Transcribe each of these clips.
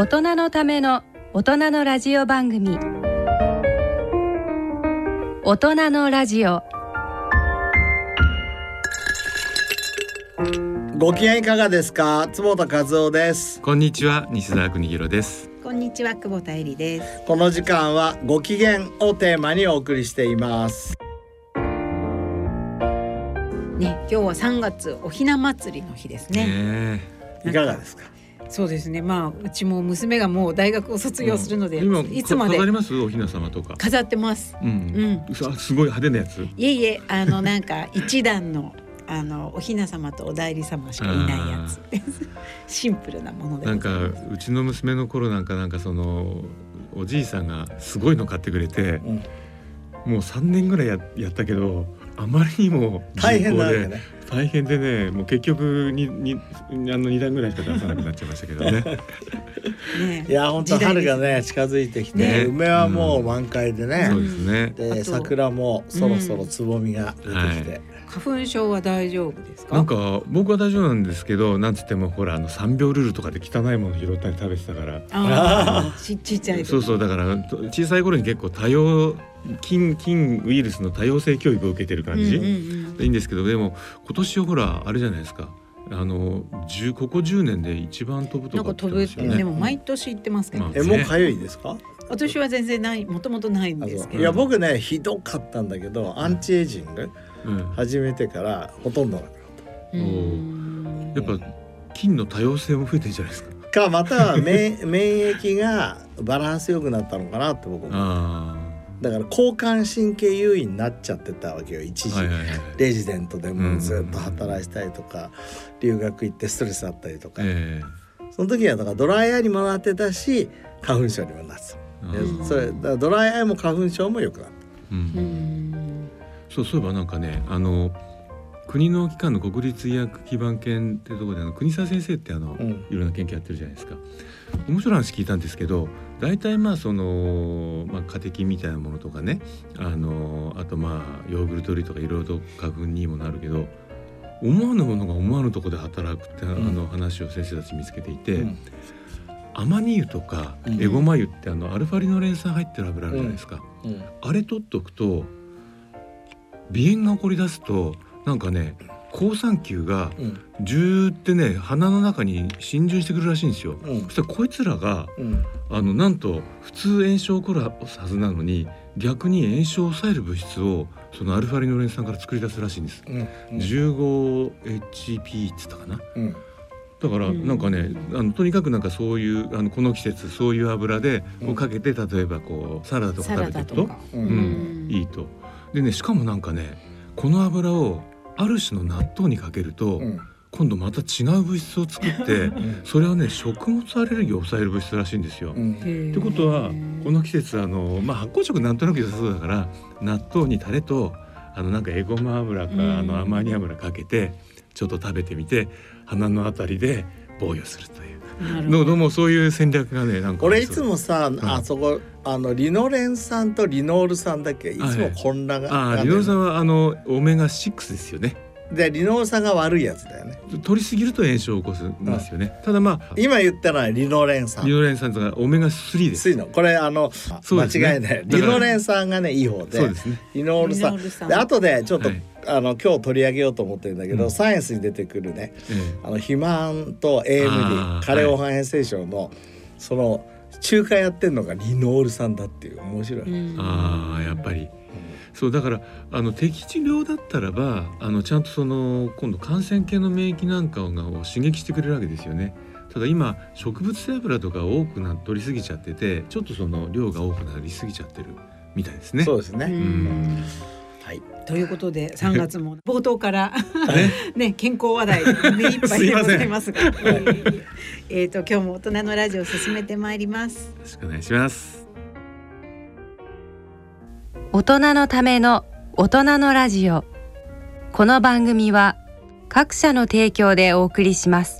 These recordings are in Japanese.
大人のための大人のラジオ番組。大人のラジオ。ご機嫌いかがですか？坪田和夫です。こんにちは西澤邦弘です。こんにちは久保田恵里です。この時間はご機嫌をテーマにお送りしています。ね、今日は3月おひな祭りの日ですね。ねいかがですか？そうですね。まあうちも娘がもう大学を卒業するので、今いつまで飾ります？お雛様とか。飾ってます。うん、うさすごい派手なやつ。いえいえ、あのなんか一段のあのお雛様とお内裏様しかいないやつ。シンプルなものでごなんか。うちの娘の頃なんかなんかそのおじいさんがすごいの買ってくれて、うん。もう三年ぐらいややったけどあまりにも大変なんでだね大変でねもう結局ににあの二段ぐらいしか出さなくなっちゃいましたけどね。ね。いや本当春がね近づいてきて、ね。梅はもう満開でね、そうですね。で桜もそろそろつぼみが出てきて、花粉症は大丈夫ですか？なんか僕は大丈夫なんですけどなんつってもほらあの三秒ルールとかで汚いもの拾ったり食べてたから。ああ、ちちっちゃい時。そうそうだからと小さい頃に結構多様菌菌ウイルスの多様性教育を受けてる感じ、うんうんうん。いいんですけどでも今年はほらあれじゃないですか。あの10ここ10年で一番飛ぶとかなんか飛ぶって、言ってますよね。でも毎年行ってますけど、まあえもう痒いですか？私は全然ないもともとないんあですけど。いや僕ねひどかったんだけどアンチエイジングうん。始めてからほとんどなくなっうー。んやっぱ菌の多様性も増えてるじゃないですか。たかまたは免 免疫がバランス良くなったのかなって僕思だから交感神経優位になっちゃってたわけよ一時、あはいはいはい。レジデントでもずっと働いたりとか、留学行ってストレスあったりとか、えその時はだからドライアイにもなってたし花粉症にもなってた、えあーでそれだからドライアイも花粉症も良くなっううん。んそうそういえばなんかねあの国の機関の国立医薬基盤研ってところであの国沢先生ってあの、うん。いろんな研究やってるじゃないですか。面白い話聞いたんですけど大体まあその、まあ、カテキンみたいなものとかねあのあとまあヨーグルト類とかいろいろと花粉にもなるけど思わぬものが思わぬところで働くって、あの話を先生たち見つけていて、うんアマニ油とかうん。エゴマ油ってあのアルファリノレン酸入ってる油あるじゃないですか、た、うん。あれ取っとくと鼻炎が起こり出すとなんかね好酸球がうん。ジューってね鼻の中に浸潤してくるらしいんですよ。うん。そしたらこいつらがうん。あのなんと普通炎症起こるはずなのに逆に炎症を抑える物質をそのアルファリノレン酸から作り出すらしいんです。うん。15HP っつったかな。うんだからうん。なんかね、あのとにかくなんかそういうあのこの季節そういう油でうん。こうかけて例えばこうサラダとか食べていくと。ううんんいいと。でねしかもなんかねこの油をある種の納豆にかけると、うん。今度また違う物質を作ってうん。それはね食物アレルギーを抑える物質らしいんですよ。うん。ってことはこの季節あの、まあ、発酵食なんとなく良さそうだから納豆にタレとあのなんかエゴマ油か、うん。あのアマニ油かけてちょっと食べてみて鼻のあたりで防御するという。なるほど。どうもそういう戦略がねなんか俺いつもさ、ん。あそこあのリノレン酸とリノール酸だっけいつも混乱が、ああリノール酸はあのオメガ6ですよね。でリノール酸が悪いやつだよね。取りすぎると炎症を起こしますよね、ただまあ今言ったのはリノレン酸リノレン酸がオメガ3です。の。これあの、間違いない。リノレン酸がねいい方でそうですね。リノール酸で後でちょっと、はいあの今日取り上げようと思ってるんだけど、うん。サイエンスに出てくるね。ええあの肥満とあ AMD ー加齢黄斑変性症の、その中華やってるのがリノール酸だっていう面白い、うん。ああやっぱり。そうだからあの適治療だったらばあのちゃんとその今度感染系の免疫なんかを刺激してくれるわけですよね。ただ今植物性油とか多くな取りすぎちゃっててちょっとその量が多くなりすぎちゃってるみたいですね。そうですね、うんはい。ということで3月も 冒頭から ねね健康話題で目いっぱいでございますが。えっと今日も大人のラジオを進めてまいります。よろしくお願いします。大人のための大人のラジオ。この番組は各社の提供でお送りします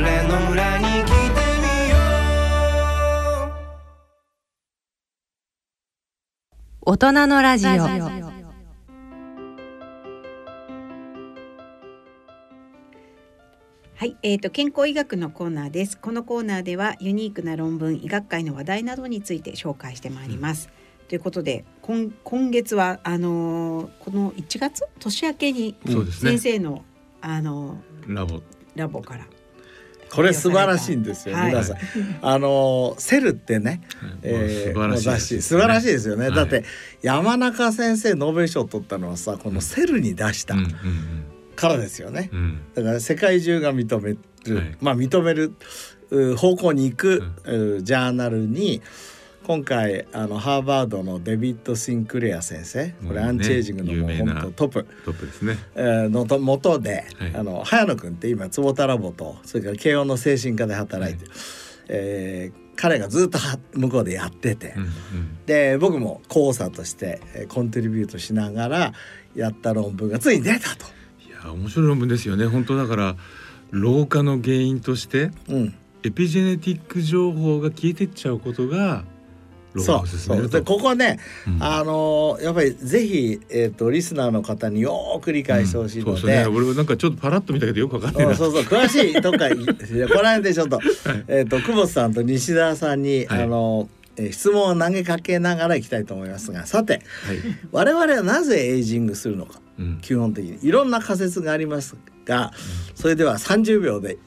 大人のラジオ。はい、えーと健康医学のコーナーです。このコーナーではユニークな論文、医学界の話題などについて紹介してまいります。ということで、今今月はあのーこの1月？年明けに先生の、あのラボ。ーラボからこれ素晴らしいんですよ、はい。皆さん。あのセルってね、えー素晴らしいですもう雑誌。素晴らしいですよね。はい。だって山中先生ノーベル賞を取ったのはさこのセルに出したからですよね。うん。だから世界中が認める、はい。まあ認めるう方向に行く、うジャーナルに今回あのハーバードのデビッド・シンクレア先生これアンチエイジングのもう本当トップ。トップですね。えーのと元で、はい。あの早野君って今坪田ラボとそれから慶応の精神科で働いてる、えー彼がずっとは向こうでやってて、うんうん。で僕も講座としてえー contribute しながらやった論文がついに出たと。いや面白い論文ですよね。本当だから老化の原因としてうん。エピジェネティック情報が消えてっちゃうことがそう。そう。でここね、うん。あのーやっぱりぜひ、えー、とリスナーの方によーく理解してほしいので、そうそうね。俺もなんかちょっとパラッと見たけどよくわかんないな。うんそうそう。詳しいとかこの間でちょっと, えー、と久保田さんと西田さんに、はい。あのえー質問を投げかけながらいきたいと思いますが。さてはい。我々はなぜエイジングするのか。うん。基本的に。いろんな仮説がありますがそれでは30秒で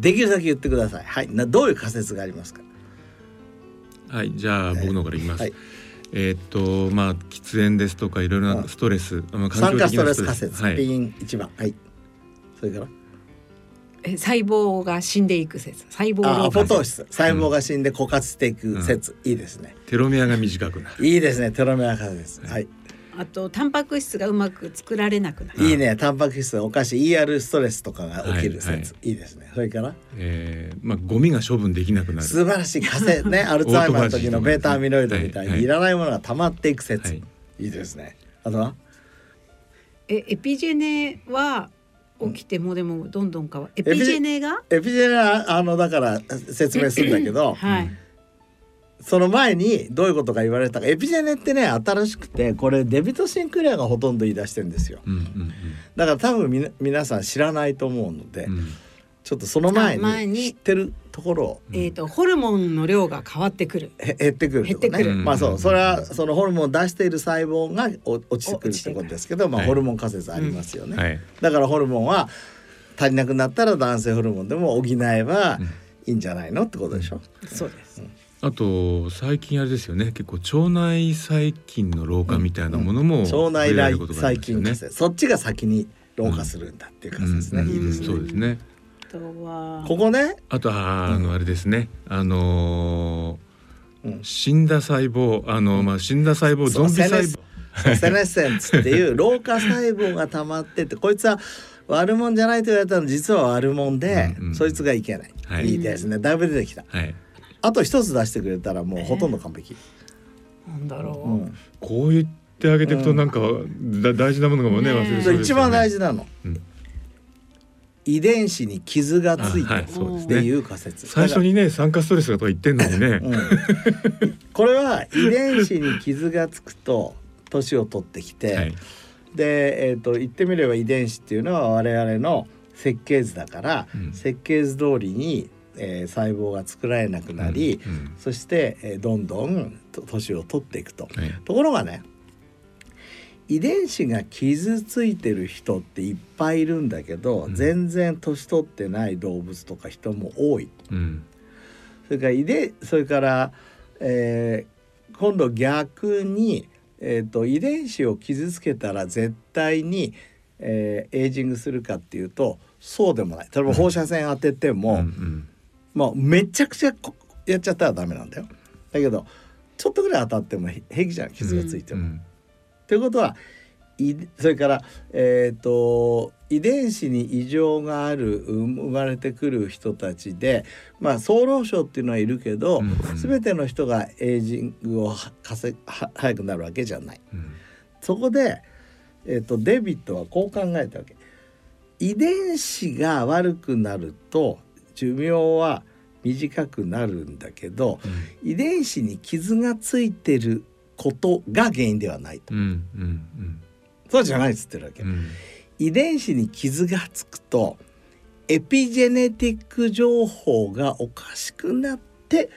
できるだけ言ってください。はい、などういう仮説がありますか？はい、じゃあ僕の方から言います。はい。えーっとまあ喫煙ですとかいろいろなストレス、まあ酸化ストレス環仮説、境的なはい、ピン一番。はい。それから？え細胞が死んでいく説。細胞あ老化説アポトーシス。細胞が死んで枯渇していく説、いいですね。テロメアが短くなる。いいですね。テロメア仮説。はい。あとタンパク質がうまく作られなくなる。いいね。タンパク質お菓子 ER ストレスとかが起きる説、はい。はいい、いですね。それから？えー、まあゴミが処分できなくなる。素晴らしい。仮説ね アルツハイマーの時のベータアミロイドみたいはい。にいらないものが溜まっていく説、はい。い、いですね。あとは？えエピジェネは起きてもでもどんどん変わる。エピジェネが？エピジェネはあのだから説明するんだけど、はいその前にどういうことが言われたかエピジェネってね新しくてこれデビット・シンクレアがほとんど言い出してるんですよ。うんうんだから多分みな皆さん知らないと思うので、うん。うん。ちょっとその前にに知ってるところをえっ、とホルモンの量が変わってくる。へ減ってくる減ってくる。まあそうそれはそのホルモンを出している細胞がお落ちてくるってことですけどまあはいホルモン仮説ありますよね、はい。だからホルモンは足りなくなったら男性ホルモンでも補えばうんいいんじゃないのってことでしょ、そうですあと最近あれですよね。結構腸内細菌の老化みたいなものも腸内触れられ来ることがあり細ますよね。そっちが先に老化するんだっていう仮説ね、うん。いいですね、そうですね。あとはここね。あとはあのあれですね、あのーうん。死んだ細胞あのまあ死んだ細胞ゾンビ細胞。セネッセンツっていう老化細胞が溜まってて こいつは悪者じゃないと言われたの実は悪者で、うんうん。そいつがいけない、はい。い、いですね。だいぶ出てきた。はい。あと一つ出してくれたらもうほとんど完璧、なんだろう、うん。こう言ってあげていくとなんか、だ大事なものがもうねね忘れそうですよね。一番大事なの、うん。遺伝子に傷がついてっていう仮説、最初にね酸化ストレスがとか言ってんのにね。うん。これは遺伝子に傷がつくと年を取ってきて、はい。で、えー、と言ってみれば遺伝子っていうのは我々の設計図だから、うん。設計図通りに、えー細胞が作られなくなり、うんうんそして、えーどんどんと年を取っていくと。はい。ところがね遺伝子が傷ついてる人っていっぱいいるんだけど、うん全然年取ってない動物とか人も多い。うんそれから遺伝それから、えー今度逆に、えー、と遺伝子を傷つけたら絶対に、えーエイジングするかっていうとそうでもない例えば放射線当てても、うんうんまあ、めちゃくちゃこやっちゃったらダメなんだよ。だけどちょっとぐらい当たってもへ平気じゃん傷がついても。うんということはいそれから、えー、と遺伝子に異常があるうん生まれてくる人たちで、まあ、総老症っていうのはいるけど、うんうん全ての人がエイジングをはかせは早くなるわけじゃない。うんそこで、えー、とデビットはこう考えたわけ。遺伝子が悪くなると寿命は短くなるんだけど遺伝子に傷がついてることが原因ではないと。うんうんそうじゃないっつってるわけ。うん遺伝子に傷がつくとエピジェネティック情報がおかしくなって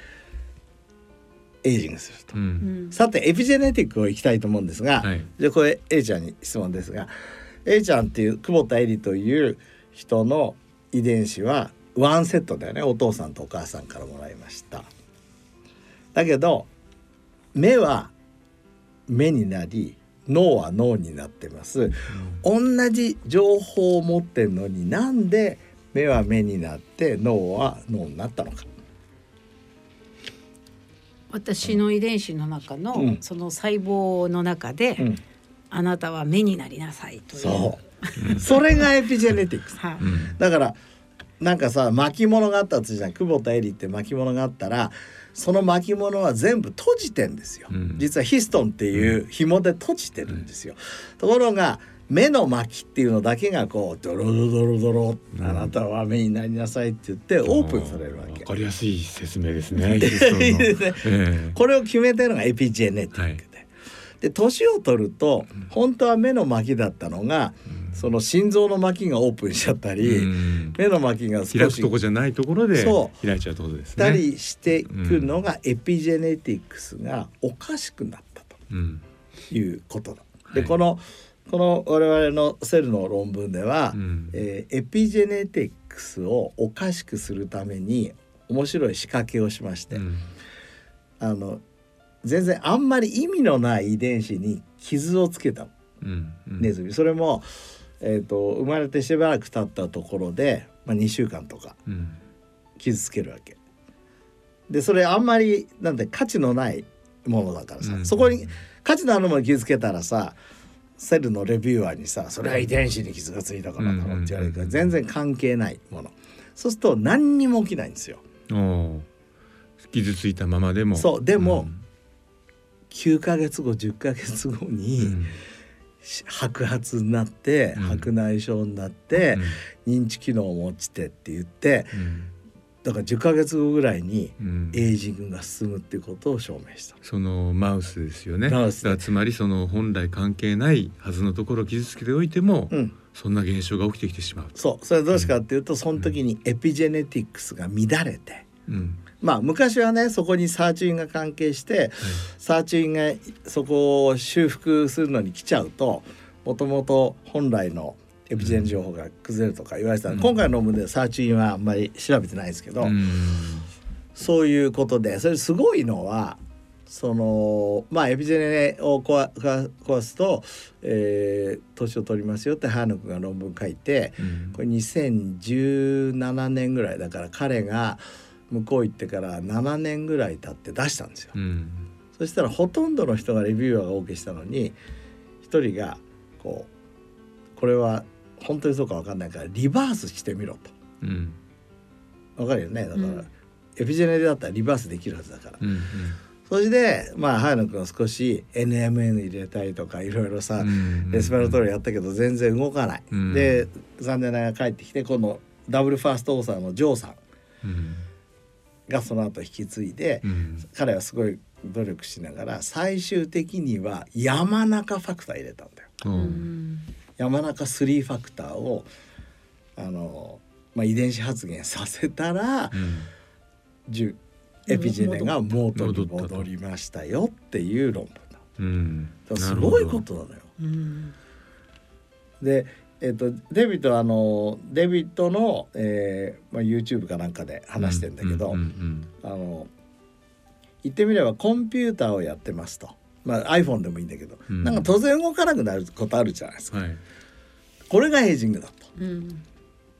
エイジングすると。うんうんさてエピジェネティックをいきたいと思うんですが、はいじゃあこれ A ちゃんに質問ですが A ちゃんっていう久保田絵里という人の遺伝子はワンセットだよねお父さんとお母さんからもらいました。だけど目は目になり脳は脳になってます。同じ情報を持ってんのになんで目は目になって脳は脳になったのか。私の遺伝子の中の、うんその細胞の中で、うんあなたは目になりなさいという。そう。それがエピジェネティックス。はいうんだからなんかさ巻物があったとするじゃん。久保田絵里って巻物があったらその巻物は全部閉じてんですよ、うん。実はヒストンっていう紐で閉じてるんですよ、ところが目の巻っていうのだけがこうドロドロドロドロ、うんあなたは目になりなさいって言ってオープンされるわけ。わかりやすい説明ですね。これを決めてるのがエピジェネティック。で、で年を取ると本当は目の巻だったのが、その心臓の巻がオープンしちゃったえり、うん。目の巻が少し開くとこじゃないところでそ開いちゃうってことですね。たりしていくのがエピジェネティクスがおかしくなったうん。ということだ。ではい。このこの我々のセルの論文では、うん。えーエピジェネティクスをおかしくするために面白い仕掛けをしまして、うん。あの全然あんまり意味のない遺伝子に傷をつけたうんうん。ネズミ、それも、えー、と生まれてしばらく経ったところで、まあ、2週間とかうん。傷つけるわけ。でそれあんまりなんて価値のないものだからさ、うん。そこに価値のあるものに傷つけたらさセルのレビューアーにさ「それは遺伝子に傷がついたからだろ」って言われるからうん全然関係ないもの。そうすると何にも起きないんですよ。傷ついたままでも。そうでもん9ヶ月後10ヶ月後に、うん。し白髪になって、うん。白内障になって、認知機能も落ちてって言ってうん。だから10ヶ月後ぐらいにうん。エイジングが進むっていうことを証明した。そのマウスですよね。マウスつまりその本来関係ないはずのところを傷つけておいても、うん、そんな現象が起きてきてしまう。そう。それはどうしてかっていうと、その時にエピジェネティクスが乱れてうんまあ昔はねそこにサーチュインが関係して、サーチュインがそこを修復するのに来ちゃうともともと本来のエピジェン情報が崩れるとか言われてた、うん。今回の論文ではサーチュインはあんまり調べてないですけど、うんそういうことでそれすごいのはそのまあエピジェネを壊すと、えー年を取りますよってハーヌクが論文書いてうん。これ2017年ぐらいだから彼が向こう行ってから7年ぐらい経って出したんですよ。うん。そしたらほとんどの人がレビューアーが OK したのに一人がこうこれは本当にそうか分かんないからリバースしてみろうん。と。わかるよね？だから、うん。エピジェネだったらリバースできるはずだから。うんそれでまあ早野君は少し NMN 入れたりとかいろいろさ、うんレスペラトリーやったけど全然動かない。うん。で残念ながら帰ってきて今度ダブルファーストオーサーのジョーさん。うんがその後引き継いで、うん彼はすごい努力しながら最終的には山中ファクター入れたんだよ。ううんん山中3ファクターをあの、まあ、遺伝子発現させたら、うんじエピジェネが元に戻りましたよっていう論文だ。うんすごいことなのよ。うんで、えっとデビットはあのデビットの、えーまあ、YouTube かなんかで話してんだけど、あの言ってみればコンピューターをやってますと、まあ、iPhone でもいいんだけど、うん。なんか突然動かなくなることあるじゃないですか、うんはい。これがエイジングだと。うん。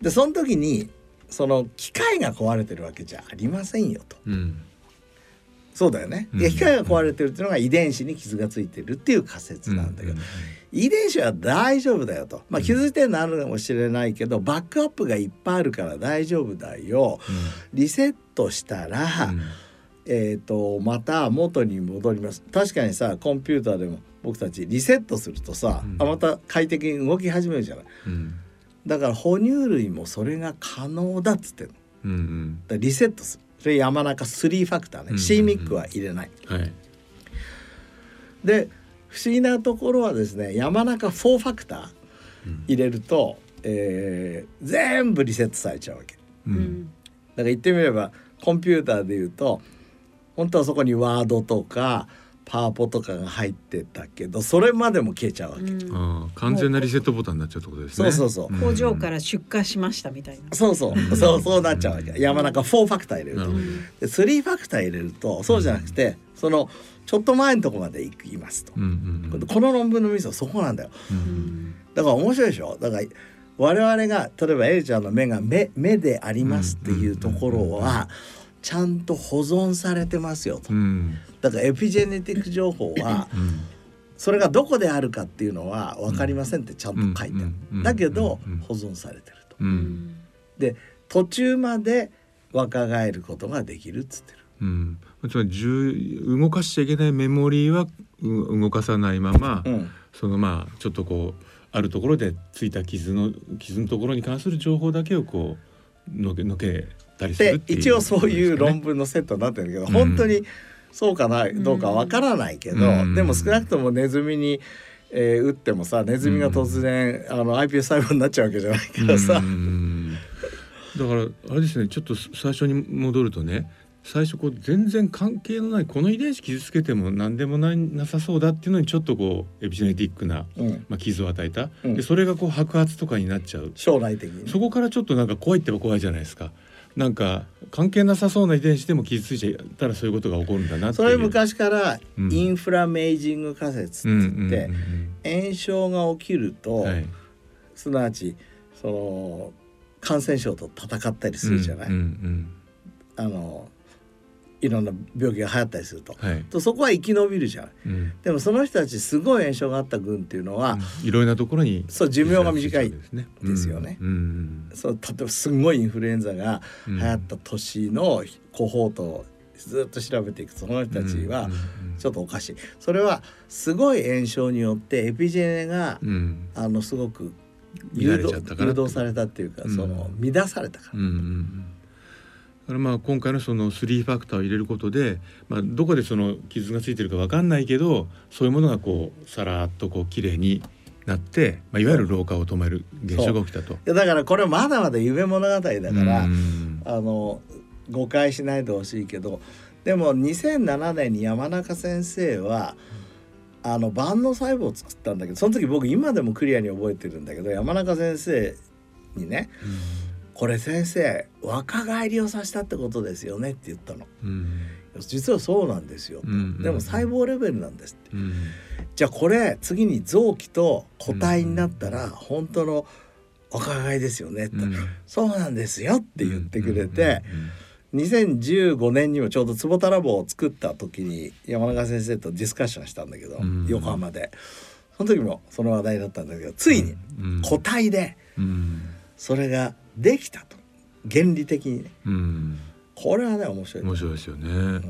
でその時にその機械が壊れてるわけじゃありませんよと。うんそうだよね。でうん機械が壊れてるっていうのが遺伝子に傷がついてるっていう仮説なんだけど、遺伝子は大丈夫だよと。まあ気づいてるのあるかもしれないけど、バックアップがいっぱいあるから大丈夫だよ。リセットしたら、えっ、とまた元に戻ります。確かにさコンピューターでも僕たちリセットするとさ、あまた快適に動き始めるじゃない。うんだから哺乳類もそれが可能だっつってんの。うんうんだリセットする。それ山中3ファクターね。うん C ミックは入れない。はいで不思議なところはですね山中4ファクター入れると、えー全部リセットされちゃうわけ。うんだから言ってみればコンピューターで言うと本当はそこにワードとかパワポとかが入ってたけどそれまでも消えちゃうわけ。ああ完全なリセットボタンになっちゃうってことですね。そうそうそう。工場から出荷しましたみたいな。そうそう。そうそうなっちゃうわけ。山中4ファクター入れると。なるで3ファクター入れるとそうじゃなくて、そのちょっと前のとこまで行きますと、うんうんこの論文のミスはそこなんだよ。うん。だから面白いでしょ？だから我々が例えばエリちゃんの目が目目でありますっていうところはちゃんと保存されてますよと。うんだからエピジェネティック情報はうんそれがどこであるかっていうのは分かりませんってちゃんと書いてある、うんだけどうん保存されてると。うん。で途中まで若返ることができるっつってる。うん。つまり重動かしちゃいけないメモリーはう動かさないまま、うん。そのまあちょっとこうあるところでついた傷の傷のところに関する情報だけをこうのけのけたりするでっていう、一応そういう論文文のセットになってるけど、うん。本当にそうかなどうかわからないけど、うん。でも少なくともネズミに、えー打ってもさネズミが突然、あの iPS 細胞になっちゃうわけじゃないからさ、だからあれですねちょっと最初に戻るとね最初こう全然関係のないこの遺伝子傷つけても何でもないなさそうだっていうのにちょっとこうエピジェネティックな、うん。まあ、傷を与えた、うん。でそれがこう白髪とかになっちゃう。将来的に。ねそこからちょっとなんか怖いってば怖いじゃないですか。なんか関係なさそうな遺伝子でも傷ついちゃったらそういうことが起こるんだなっていう。それ昔からうん。インフラメイジング仮説っうんつって、炎症が起きると、うんはい。すなわちその感染症と戦ったりするじゃない、あのいろんな病気が流行ったりすると。うんはい。とそこは生き延びるじゃ。うんでもその人たちすごい炎症があった群っていうのは、いろいろなところにそう寿命が短いですね。ですよねうんうんそう例えばすごいインフルエンザが流行った年のコホートをずっと調べていくとその人たちはちょっとおかしい。それはすごい炎症によってエピジェネが、うんうんあのすごく乱誘導誘導されたっていうか、うんその乱されたから。うんからまあ今回のその3ファクターを入れることで、まあ、どこでその傷がついてるかわかんないけどそういうものがこうさらっとこう綺麗になって、まあ、いわゆる老化を止める現象が起きたと。いやだからこれまだまだ夢物語だから、うん。あの誤解しないでほしいけどでも2007年に山中先生はあの万能細胞を作ったんだけどその時僕今でもクリアに覚えてるんだけど山中先生にね「これ先生若返りをさせたってことですよね」って言ったの。うん。実はそうなんですよ、うんでも細胞レベルなんですって。うん。じゃあこれ次に臓器と個体になったら本当の若返りですよねって、そうなんですよって言ってくれて、2015年にもちょうど坪田ラボを作った時に山中先生とディスカッションしたんだけど、ん。横浜で。その時もその話題だったんだけどついにうん。個体で。うん。それができたと。原理的にね。うん。これはね面白い。面白いですよね。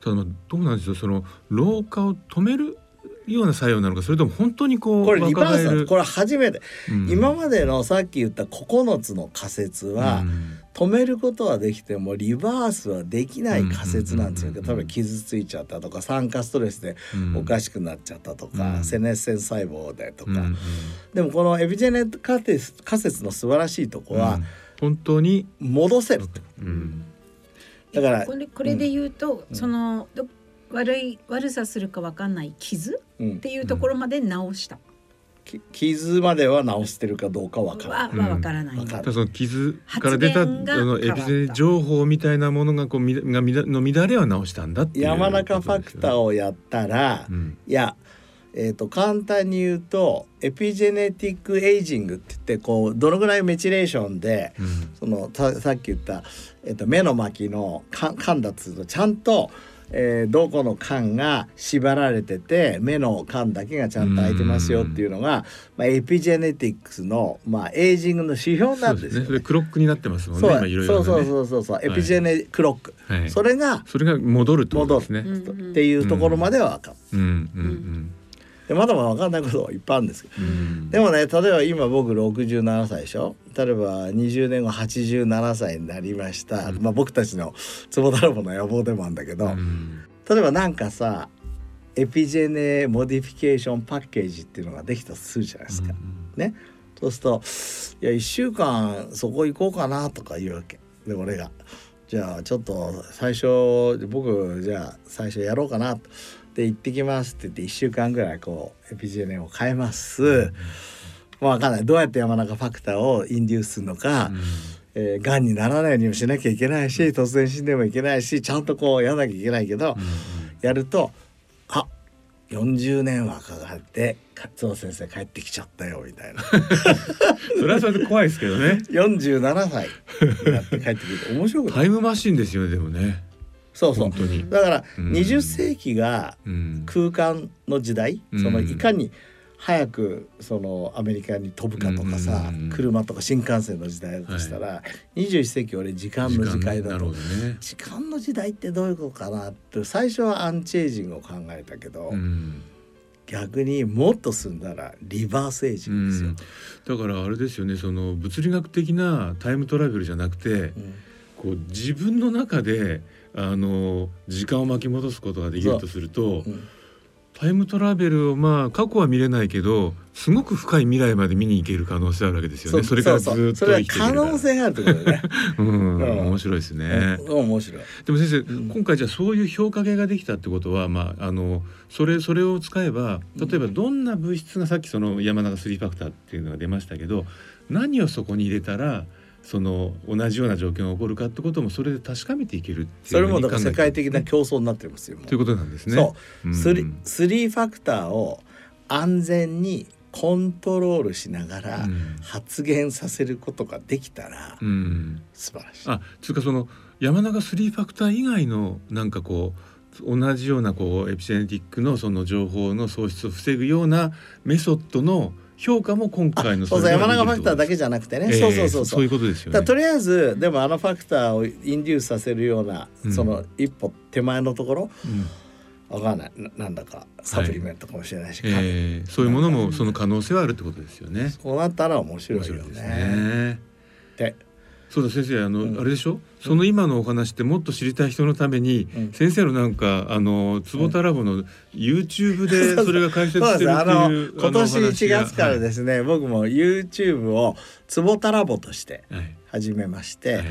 ただまあどうなんですよその老化を止めるような作用なのかそれとも本当にこうこれリバーこれ初めて、うん。今までのさっき言った9つの仮説は、止めることはできてもリバースはできない仮説なんですよ、例えば傷ついちゃったとか酸化ストレスでおかしくなっちゃったとか、うん。セネッセン細胞でとか、うんでもこのエビジェネット仮説仮説の素晴らしいとこは、本当に戻せると、だからこれこれで言うと、そのど悪い悪さするかわかんない傷、うん。っていうところまで直した。き傷までは治してるかどうかわからない。ははわからない。だからその傷から出たあのエピゼネ情報みたいなものがこうみがみだの乱れは直したんだっていう山中ファクターを、をやったら、うん。いや、えー、と簡単に言うとエピジェネティックエイジングって言ってこうどのぐらいメチレーションでうん。そのささっき言った、えー、と目の巻のか管だっつうとちゃんと、えーどこの管が縛られてて目の管だけがちゃんと開いてますよっていうのが、まあ、エピジェネティックスの、まあ、エイジングの指標なんでですすよね。それクロックになってますもんねそう。ね。そうそうそうそうエピジェネクロック、はい。それがそれが戻るってことですね。うんっていうところまでは分かる。うんうんでまだまだ分かんないことはいっぱいあるんですけど。うん。うんでもね例えば今僕67歳でしょ？例えば20年後87歳になりました、うん。まあ僕たちの坪太郎の野望でもあるんだけど、うん。例えばなんかさエピジェネモディフィケーションパッケージっていうのができたとするじゃないですか。ね？そうすると「いや1週間そこ行こうかな」とか言うわけ。で俺が「じゃあちょっと最初僕じゃあ最初やろうかな」で行ってきますって言って1週間ぐらいこうエピジェネを変えます。まあ分かんない。どうやって山中ファクターをインデュースするのか、えー、がんにならないようにもしなきゃいけないし突然死んでもいけないしちゃんとこうやらなきゃいけないけど、やるとあ40年はかかって勝尾先生帰ってきちゃったよみたいな。それはそれで怖いですけどね。47歳になって帰ってくると面白くない？タイムマシンですよねでもねそうそう。だからうん。20世紀がうん。空間の時代、うん。そのいかに早くそのアメリカに飛ぶかとかさ、うん車とか新幹線の時代だとしたら、21世紀俺時間の時代だとなるほどね。時間の時代ってどういうことかなって最初はアンチエイジングを考えたけど、うん。逆にもっと進んだらリバースエイジングですよ。だからあれですよねその物理学的なタイムトラベルじゃなくてうん。こう自分の中であの時間を巻き戻すことができるとするとう。ん。タイムトラベルをまあ過去は見れないけどすごく深い未来まで見に行ける可能性あるわけですよね。それからずっと生きて可能性があるってことだよね。うん。うん。面白いですね。うん。面白い。でも先生、ん。今回じゃあそういう評価系ができたってことは、まあ、あのそれそれを使えば例えばどんな物質がさっきその山中スリーファクターっていうのが出ましたけど何をそこに入れたらその同じような状況が起こるかってこともそれで確かめていけるっていうそれもだから世界的なと競争になってますよ。もういうことなんですね。そう、んスリーファクターを安全にコントロールしながらうん発現させることができたらうん素晴らしい。あつうかその山中スリーファクター以外のなんかこう同じようなこうエピジェネティックのその情報の喪失を防ぐようなメソッドの評価も今回のそうそう山中ファクターだけけじゃなくてね、そうそうそうそう。いうことですよね。とりあえずでもあのファクターをインデュースさせるような、うん。その一歩手前のところうん。わかんない。ななんだかサプリメントかもしれないし、えーそういうものもその可能性はあるってことですよね。そうなったら面白いよ面白いですね。そうだ先生あの、うん。あれでしょ？その今のお話ってもっと知りたい人のために、うん。先生のなんかあの坪田ラボの YouTube で それが解説してるっていう今年1月からす、ですね、僕も YouTube をツボタラボとしてはい。始めまして、はい。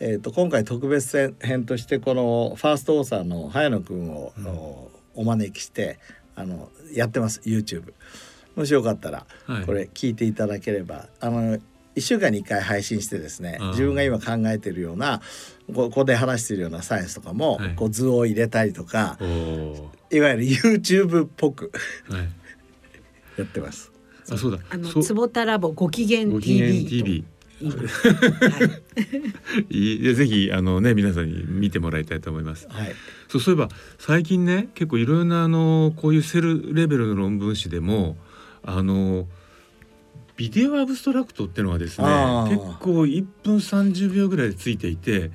えー、と今回特別編としてこのファーストオーサーの早野くんを、うん。おお招きしてあのやってます YouTube もしよかったらはい。これ聞いていただければ、あの1週間に1回配信してですね自分が今考えてるようなこここで話してるようなサイエンスとかも、はい。こう図を入れたりとかいわゆる YouTube っぽくはい。やってます。あそうだ。あのそう。つぼたラボご機嫌ご機嫌 TV。はい。ぜひあのね皆さんに見てもらいたいと思います。はい、そうそういえば最近ね結構いろいろなあのこういうセルレベルの論文誌でもあのビデオアブストラクトっていうのはですね結構1分30秒ぐらいでついていて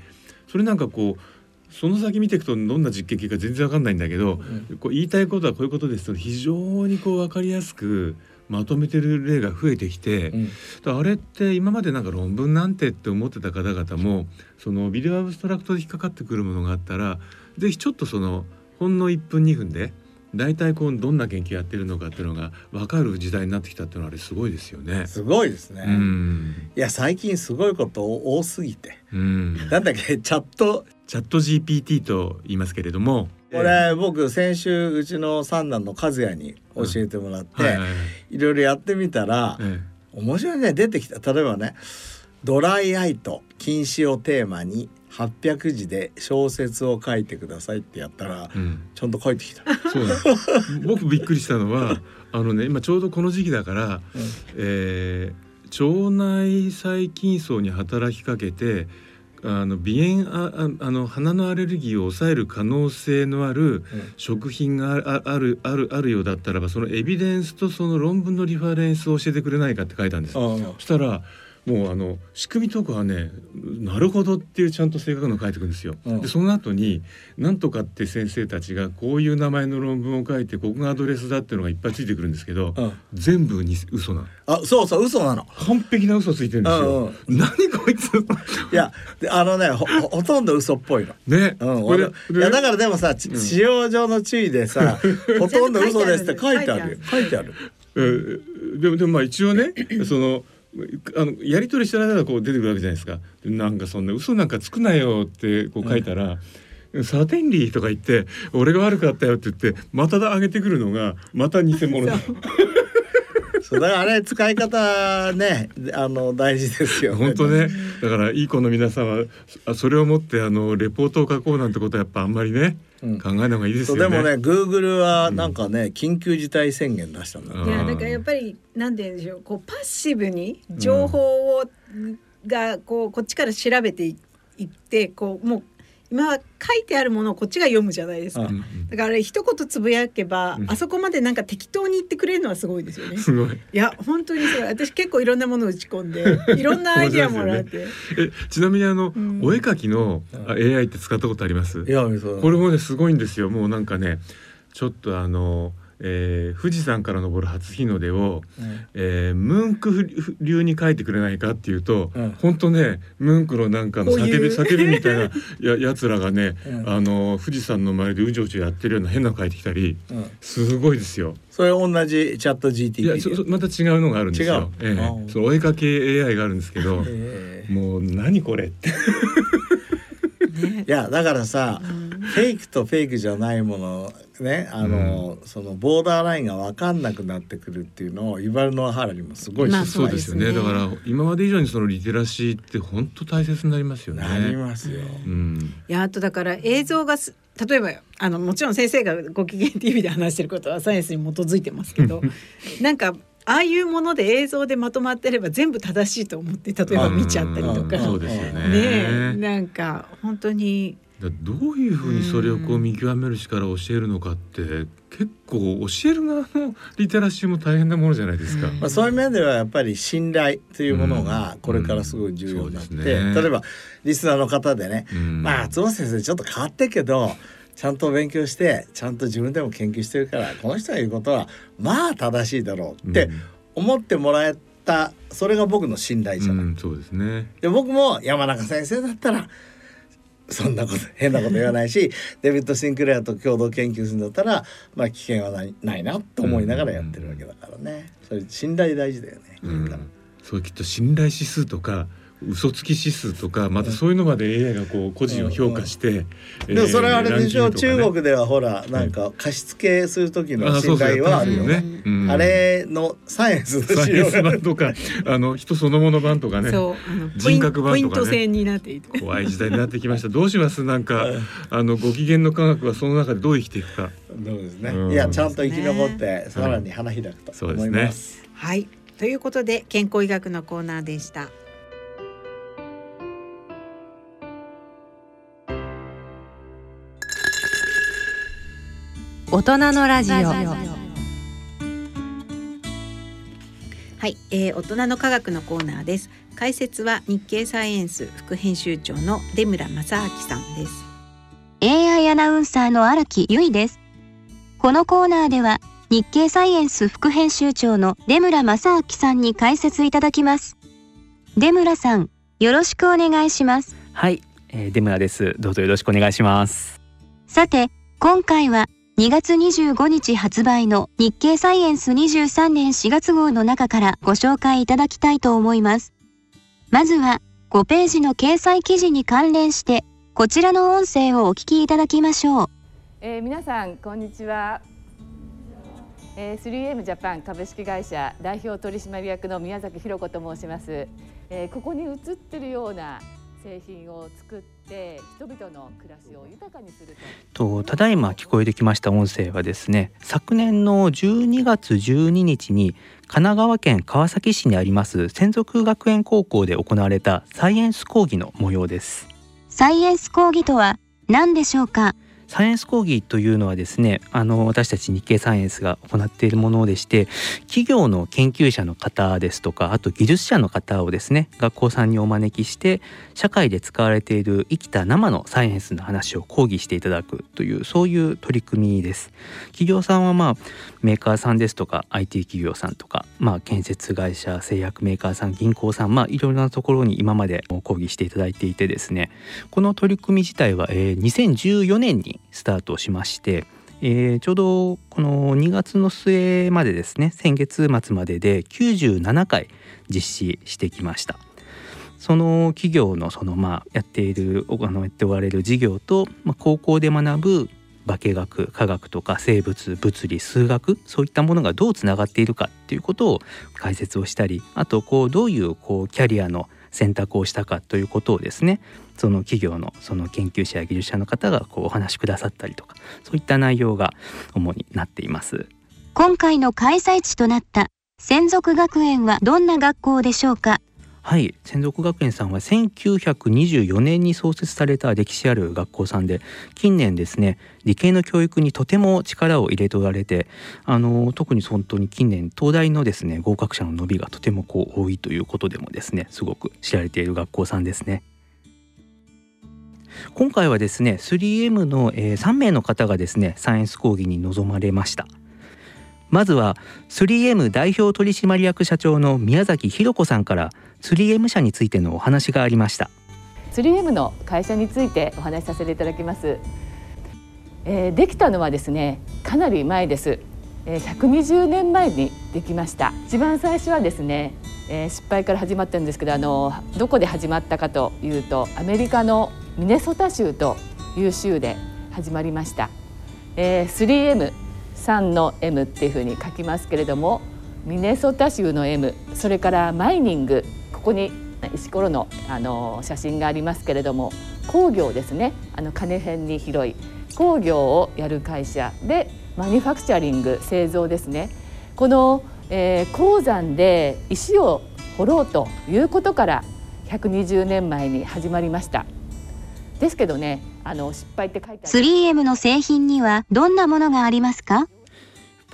それなんかこうその先見ていくとどんな実験結果全然わかんないんだけど、こう言いたいことはこういうことですと非常にこう分かりやすくまとめてる例が増えてきて、うん。あれって今までなんか論文なんてって思ってた方々もそのビデオアブストラクトで引っかかってくるものがあったらぜひちょっとそのほんの1分2分で大体こうどんな研究やってるのかっていうのが分かる時代になってきたっていうのはあれすごいですよね。すごいですね。うん。いや最近すごいこと多すぎて。うん、なんだっけ？チャット？チャット GPT と言いますけれども。これ僕先週うちの三男の和也に教えてもらって、はいはいはい。いろいろやってみたら、え。面白いね出てきた。例えばね「ドライアイと禁止をテーマに800字で小説を書いてください」ってやったら、えうん。ちゃんと書いてきた。そうだ。僕びっくりしたのはあのね今ちょうどこの時期だから、えー腸内細菌層に働きかけてあの鼻炎あああの鼻のアレルギーを抑える可能性のある食品があああるあるあるようだったらばそのエビデンスとその論文のリファレンスを教えてくれないかって書いたんです。うんそしたらもうあの仕組みとかはねなるほどっていうちゃんと正確なの書いてくるんですよ。うんでその後になんとかって先生たちがこういう名前の論文を書いてここがアドレスだっていうのがいっぱいついてくるんですけど、うん全部に嘘なのあそうそう嘘なの。完璧な嘘ついてるんですよ。何こいついやであのねほほほとんど嘘っぽいの。ね、うん、これ俺いやだからでもさ、ち使用上の注意でさ、ほとんど嘘ですって書いてあるよ。書いてある。えーでもでもまあ一応ね そのあのやり取りしてる間はこう出てくるわけじゃないですか。でなんかそんな嘘なんかつくなよってこう書いたら。サテンリーとか言って俺が悪かったよって言ってまた上げてくるのがまた偽物だ そうだからあれ使い方ねあの大事ですよ、本当ねだからいい子の皆さんはあそれをもってあのレポートを書こうなんてことはやっぱあんまりね、うん考えない方がいいですそうよね。でもねグーグルはなんかね、緊急事態宣言出したんだ、うんいやだからやっぱりなんて言うんでしょう。こうパッシブに情報を、がこうこっちから調べていいってこうもう今は書いてあるものをこっちが読むじゃないですか。うんうんだからあれ一言つぶやけば、うんあそこまでなんか適当に言ってくれるのはすごいですよね。すごい。いや本当にすごい私結構いろんなものを打ち込んで いろんなアイディアもらって、えちなみにあの、んお絵描きのあ AI って使ったことあります？いやそうこれもねすごいんですよ。もうなんかねちょっとあの、えー富士山から登る初日の出を、えームンク流に書いてくれないかっていうと、うん。本当ねムンクのなんかの叫び叫びみたいな ややつらがね、うん。あの富士山の周りでうじょうじょやってるような変なの書いてきたり、うん。すごいですよ。それ同じチャット GTP いやそそまた違うのがあるんですよ。違う。ええ。そのお絵描き AI があるんですけど、えもう何これって。いやだからさ、フェイクとフェイクじゃないものねあの、そのボーダーラインが分かんなくなってくるっていうのをイバルノアハラにもすごいまあそうですよねだから今まで以上にそのリテラシーって本当大切になりますよね。なりますよ。うん。いやあとだから映像がす例えばあのもちろん先生がご機嫌 TV で話してることはサイエンスに基づいてますけど なんかああいうもので映像でまとまってれば全部正しいと思って例えば見ちゃったりとか。うんそうですよね。ねえなんか本当に。だどういうふうにそれをこう見極める力を教えるのかって結構教える側のリテラシーも大変なものじゃないですか。まあ、そういう面ではやっぱり信頼というものがこれからすごい重要になって、ね。例えばリスナーの方でね、うん。まあ坪先生ちょっと変わってるけどちゃんと勉強してちゃんと自分でも研究してるからこの人が言うことはまあ正しいだろうって思ってもらえたそれが僕の信頼じゃない。うん、そうですね。で僕も山中先生だったらそんなこと変なこと言わないし デビッド・シンクレアと共同研究するんだったらまあ危険はないないなと思いながらやってるわけだからね、それ信頼大事だよね。うん、そうきっと信頼指数とか嘘つき指数とかまたそういうのまで AI がこう個人を評価して、でもそれはあれでしょ、ね。中国ではほらなんか貸付する時の信頼はあるよね。うん。あれのサイエンスの資料。サイエンス版とか あの人そのもの版とかね。そうあのポイ人ンポイ格版とかね。ント制になっていて。怖い時代になってきました。どうします？なんかあのご機嫌の科学はその中でどう生きていくか。そうですね、うん。いやちゃんと生き残ってさらに花開くと思います。はい。ということで健康医学のコーナーでした。大人のラジオはい、えー、大人の科学のコーナーです。解説は日経サイエンス副編集長の出村正明さんです。AI アナウンサーの荒木由衣です。このコーナーでは日経サイエンス副編集長の出村正明さんに解説いただきます。出村さん、よろしくお願いします。はい、えー、出村です。どうぞよろしくお願いします。さて、今回は2月25日発売の日経サイエンス23年4月号の中からご紹介いただきたいと思います。まずは5ページの掲載記事に関連してこちらの音声をお聞きいただきましょう。えー、皆さんこんにちは、えー、3M ジャパン株式会社代表取締役の宮崎弘子と申します、えー、ここに映ってるような製品を作って人々の暮らしを豊かにすると。ただいま聞こえてきました音声はですね昨年の12月12日に神奈川県川崎市にあります専属学園高校で行われたサイエンス講義の模様です。サイエンス講義とは何でしょうか？サイエンス講義というのはですねあの私たち日経サイエンスが行っているものでして企業の研究者の方ですとかあと技術者の方をですね学校さんにお招きして社会で使われている生きた生のサイエンスの話を講義していただくというそういう取り組みです。企業さんはまあメーカーさんですとか IT 企業さんとかまあ建設会社製薬メーカーさん銀行さんまあいろいろなところに今まで講義していただいていてですねこの取り組み自体は、えー、2014年にスタートしまして、えー、ちょうどこの2月の末までですね先月末までで97回実施してきました。その企業のそのまあやっているあのやっておられる事業と、まあ、高校で学ぶ化学科学とか生物物理数学そういったものがどうつながっているかっていうことを解説をしたりあとこうどういうこうキャリアの選択をしたかということをですねその企業のその研究者や技術者の方がこうお話しくださったりとかそういった内容が主になっています。今回の開催地となった専属学園はどんな学校でしょうか？はい専属学園さんは1924年に創設された歴史ある学校さんで近年ですね理系の教育にとても力を入れておられてあの特に本当に近年東大のですね合格者の伸びがとてもこう多いということでもですねすごく知られている学校さんですね。今回はですね 3M の、え、3名の方がですねサイエンス講義に臨まれました。まずは 3M 代表取締役社長の宮崎弘子さんから 3M 社についてのお話がありました。3M の会社についてお話しさせていただきます、えー、できたのはですねかなり前です。120年前にできました。一番最初はですね、えー、失敗から始まったんですけどあのどこで始まったかというとアメリカのミネソタ州という州で始まりました、えー、3M 3の M っていうふうに書きますけれどもミネソタ州の M それからマイニングここに石ころのあの写真がありますけれども工業ですね。あの金辺に広い工業をやる会社でマニファクチャリング製造ですね。この、えー、鉱山で石を掘ろうということから120年前に始まりました。ですけどねあの失敗って書いてある 3M の製品にはどんなものがありますか？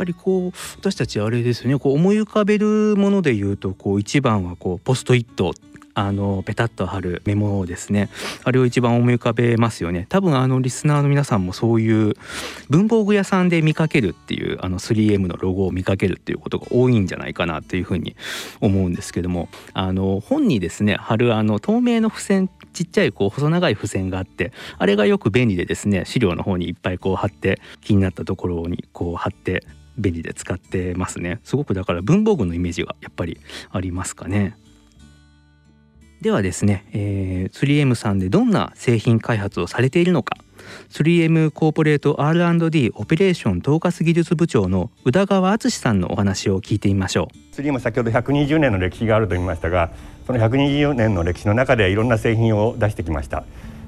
ぱりこう私たちあれですよね。こう思い浮かべるもので言うとこう一番はこうポストイットあのペタッと貼るメモをですね。あれを一番思い浮かべますよね。多分あのリスナーの皆さんもそういう文房具屋さんで見かけるっていうあの 3M のロゴを見かけるっていうことが多いんじゃないかなというふうに思うんですけども。あの本にですね貼るあの透明の付箋ちっちゃいこう細長い付箋があってあれがよく便利でですね資料の方にいっぱいこう貼って気になったところにこう貼って便利で使ってますね。すごくだから文房具のイメージがやっぱりありますかね。ではですね、えー、3M さんでどんな製品開発をされているのか。3M コーポレート R&D オペレーション統括技術部長の宇田川敦さんのお話を聞いてみましょう。3M 先ほど120年の歴史があると言いましたがその120年の歴史の中でいろんな製品を出してきました、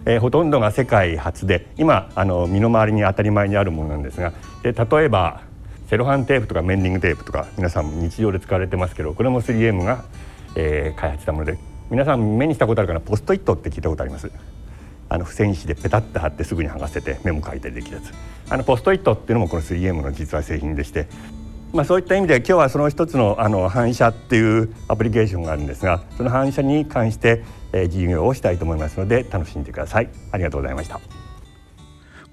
えー、ほとんどが世界初で今あの身の回りに当たり前にあるものなんですがで例えばセロハンテープとかメンディングテープとか皆さん日常で使われてますけどこれも 3M が、えー、開発したもので皆さん目にしたことあるかなポストイットって聞いたことあります。あの付箋紙でペタッと貼ってすぐに剥がせてメモ書いたりできるやつ。あのポストイットっていうのもこの 3M の実は製品でしてまあ、そういった意味で今日はその一つのあの反射っていうアプリケーションがあるんですがその反射に関して、えー、授業をしたいと思いますので楽しんでください。ありがとうございました。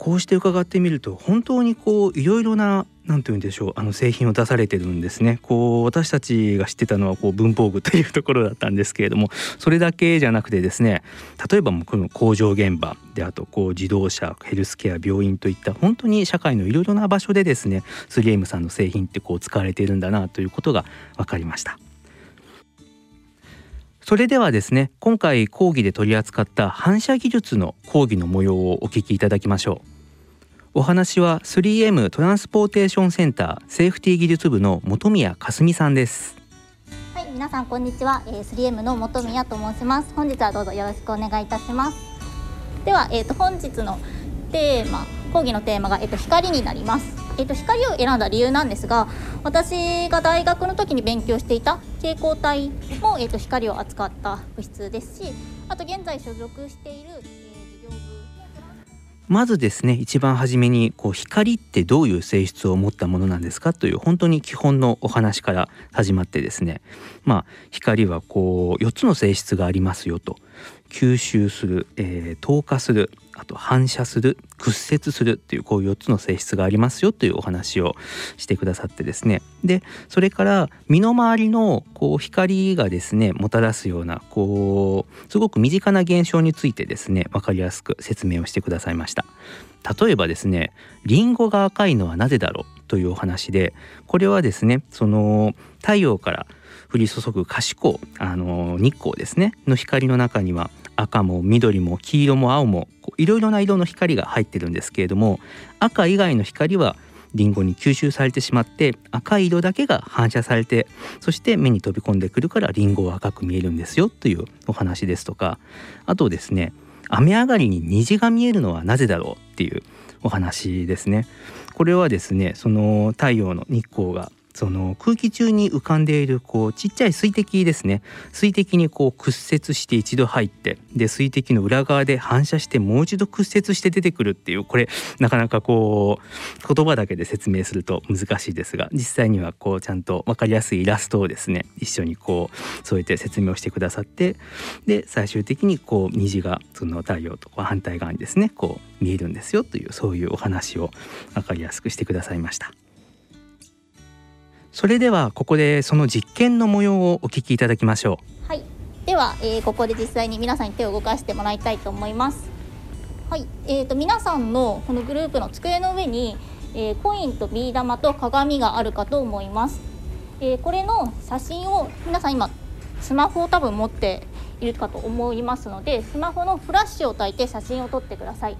こうして伺ってみると本当にこういろいろな何て言うんでしょうあの製品を出されてるんですねこう私たちが知ってたのはこう文房具というところだったんですけれどもそれだけじゃなくてですね例えばこの工場現場であとこう自動車ヘルスケア病院といった本当に社会のいろいろな場所でですね 3M さんの製品ってこう使われているんだなということが分かりました。それではですね今回講義で取り扱った反射技術の講義の模様をお聞きいただきましょうお話は 3M トランスポーテーションセンターセーフティ技術部の本宮かすみさんですはい、皆さんこんにちは、えー、3M の本宮と申します。本日はどうぞよろしくお願いいたします。では、えっ、と本日のテーマ、講義のテーマがえっ、と光になります。えっ、と光を選んだ理由なんですが、私が大学の時に勉強していた蛍光体もえっ、と光を扱った物質ですし、あと現在所属している、えー事業部。まずですね一番初めにこう光ってどういう性質を持ったものなんですかという本当に基本のお話から始まってですね。まあ光はこう4つの性質がありますよと。吸収する、えー透過するあと反射する屈折するっていうこういう4つの性質がありますよというお話をしてくださってですね。でそれから身の回りのこう光がですねもたらすようなこうすごく身近な現象についてですね分かりやすく説明をしてくださいました。例えばですねリンゴが赤いのはなぜだろうというお話でこれはですねその太陽から降り注ぐ可視光あの日光ですねの光の中には赤も緑も黄色も青もいろいろな色の光が入ってるんですけれども赤以外の光はリンゴに吸収されてしまって赤い色だけが反射されてそして目に飛び込んでくるからリンゴは赤く見えるんですよというお話ですとかあとですね雨上がりに虹が見えるのはなぜだろうっていうお話ですね。これはですねその太陽の日光がその空気中に浮かんでいるこうちっちゃい水滴ですね水滴にこう屈折して一度入ってで水滴の裏側で反射してもう一度屈折して出てくるっていうこれなかなかこう言葉だけで説明すると難しいですが実際にはこうちゃんと分かりやすいイラストをですね一緒にこう添えて説明をしてくださってで最終的にこう虹がその太陽とこう反対側にですねこう見えるんですよというそういうお話を分かりやすくしてくださいました。それではここでその実験の模様をお聞きいただきましょはい、では、えーここで実際に皆さんに手を動かしてもらいたいと思います。はい、えー、と皆さんのこのグループの机の上に、えーコインとビー玉と鏡があるかと思います。えーこれの写真を皆さん今スマホを多分持っているかと思いますので、スマホのフラッシュを焚いて写真を撮ってください。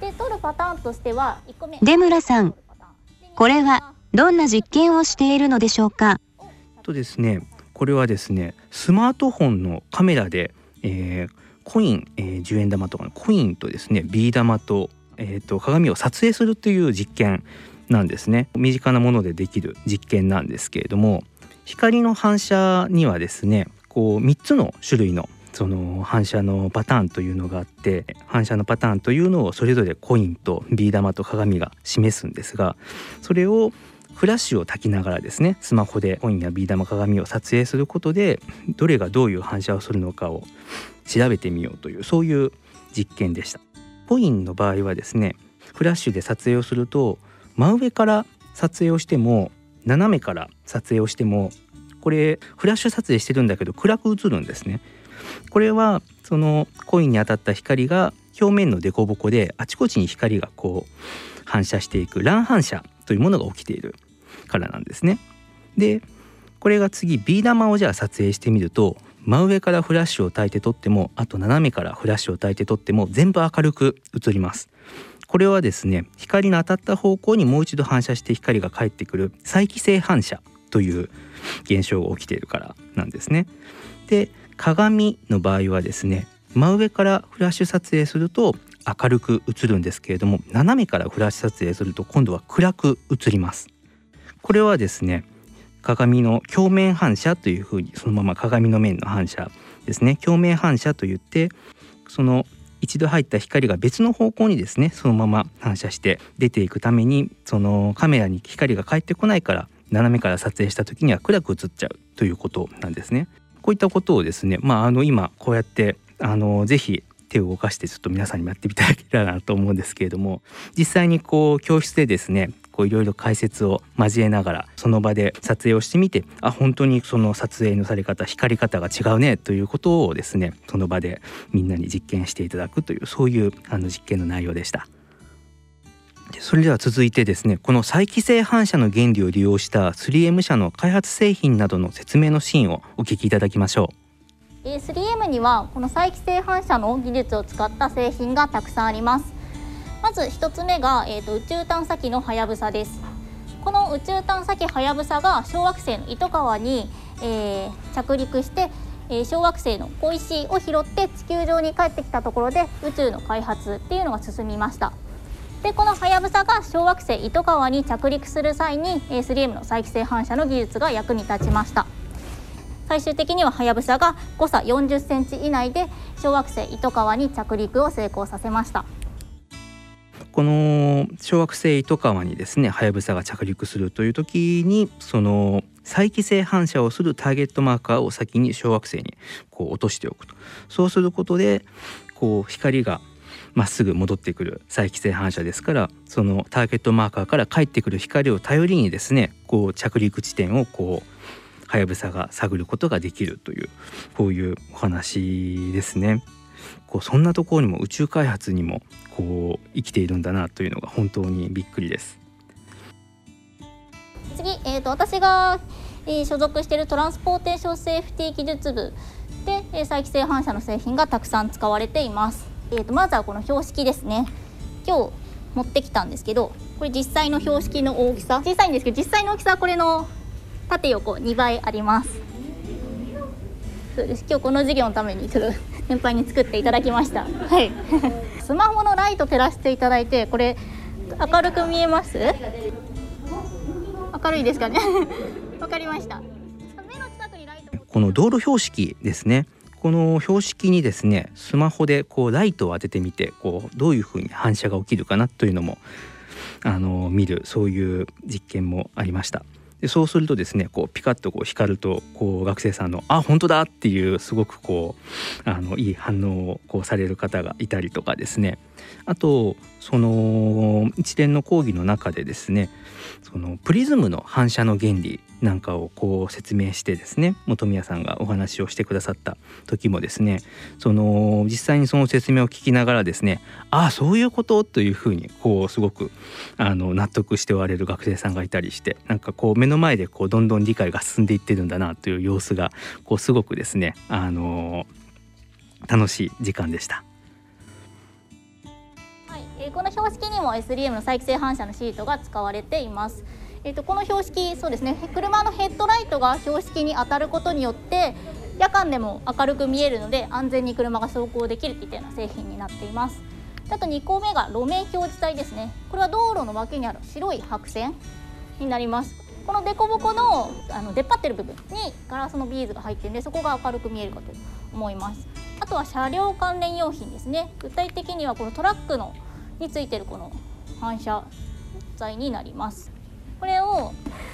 で、撮るパターンとしては1個目。出村さん、これはどんな実験をしているのでしょうか？とですねこれはですねスマートフォンのカメラで、えーコイン、えー10円玉とかのコインとですねビー玉と,、えーと鏡を撮影するという実験なんですね身近なものでできる実験なんですけれども光の反射にはですねこう3つの種類のその反射のパターンというのがあって反射のパターンというのをそれぞれコインとビー玉と鏡が示すんですがそれをフラッシュを焚きながらですねスマホでコインやビー玉鏡を撮影することでどれがどういう反射をするのかを調べてみようというそういう実験でした。コインの場合はですねフラッシュで撮影をすると真上から撮影をしても斜めから撮影をしてもこれフラッシュ撮影してるんだけど暗く映るんですね。これはそのコインに当たった光が表面の凸凹であちこちに光がこう反射していく乱反射というものが起きている。からなんですね。でこれが次ビー玉をじゃあ撮影してみると真上からフラッシュを焚いて撮ってもあと斜めからフラッシュを焚いて撮っても全部明るく映ります。これはですね光の当たった方向にもう一度反射して光が返ってくる再帰性反射という現象が起きているからなんですね。で鏡の場合はですね真上からフラッシュ撮影すると明るく映るんですけれども斜めからフラッシュ撮影すると今度は暗く映ります。これはですね鏡の鏡面反射というふうにそのまま鏡の面の反射ですね鏡面反射といってその一度入った光が別の方向にですねそのまま反射して出ていくためにそのカメラに光が返ってこないから斜めから撮影した時には暗く映っちゃうということなんですね。こういったことをですねまああの今こうやってあのぜひ手を動かしてちょっと皆さんにもやってみただけたらなと思うんですけれども実際にこう教室でですねこういろいろ解説を交えながらその場で撮影をしてみてあ本当にその撮影のされ方光り方が違うねということをですねその場でみんなに実験していただくというそういうあの実験の内容でした。でそれでは続いてですねこの再帰性反射の原理を利用した 3M 社の開発製品などの説明のシーンをお聞きいただきましょう。えー 3M にはこの再帰性反射の技術を使った製品がたくさんありますまず1つ目が、えーと、宇宙探査機のはやぶさです。この宇宙探査機はやぶさが小惑星の糸川に、えー、着陸してえー、小惑星の小石を拾って地球上に帰ってきたところで宇宙の開発っていうのが進みました。でこのはやぶさが小惑星糸川に着陸する際に 3M の再帰性反射の技術が役に立ちました。最終的にははやぶさが誤差40センチ以内で小惑星糸川に着陸を成功させました。この小惑星糸川にですねはやぶさが着陸するという時にその再帰性反射をするターゲットマーカーを先に小惑星にこう落としておくとそうすることでこう光がまっすぐ戻ってくる再帰性反射ですからそのターゲットマーカーから返ってくる光を頼りにですねこう着陸地点をこうはやぶさが探ることができるというこういうお話ですね。こうそんなところにも宇宙開発にもこう生きているんだなというのが本当にびっくりです。次、えーと、私が、えー、所属しているトランスポーテーションセーフティ技術部で、えー、再帰性反射の製品がたくさん使われています。えーと、まずはこの標識ですね。今日持ってきたんですけどこれ実際の標識の大きさ小さいんですけど実際の大きさはこれの縦横2倍ありますそうです。今日この授業のためにちょっと 先輩に作っていただきました。はい。スマホのライト照らしていただいてこれ明るく見えます？明るいですかね？わかりました。この道路標識ですね。この標識にですねスマホでこうライトを当ててみてこうどういうふうに反射が起きるかなというのもあの見るそういう実験もありましたでそうするとですねこうピカッとこう光るとこう学生さんの「あ本当だ!」っていうすごくこうあのいい反応をこうされる方がいたりとかですねあとその一連の講義の中でですねそのプリズムの反射の原理なんかをこう説明してですね本宮さんがお話をしてくださった時もですねその実際にその説明を聞きながらですねああそういうこと？というふうにこうすごくあの納得しておられる学生さんがいたりしてなんかこう目の前でこうどんどん理解が進んでいってるんだなという様子がこうすごくですねあの楽しい時間でした。えこの標識にも SLM の再帰性反射のシートが使われています。えーと、この標識そうですね車のヘッドライトが標識に当たることによって夜間でも明るく見えるので安全に車が走行できるといったような製品になっています。あと2個目が路面表示帯ですねこれは道路の脇にある白い白線になりますこの凸凹のあの出っ張ってる部分にガラスのビーズが入ってるんでそこが明るく見えるかと思いますあとは車両関連用品ですね具体的にはこのトラックのについてるこの反射材になります。これを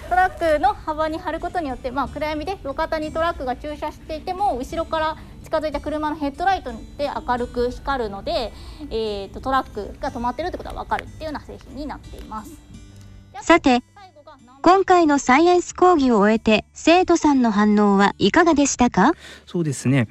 トラックの幅に貼ることによって、まあ、暗闇で路肩にトラックが駐車していても後ろから近づいた車のヘッドライトで明るく光るので、えーと、トラックが止まってるってことが分かるっていうような製品になっています。さて今回のサイエンス講義を終えて生徒さんの反応はいかがでしたか？そうですね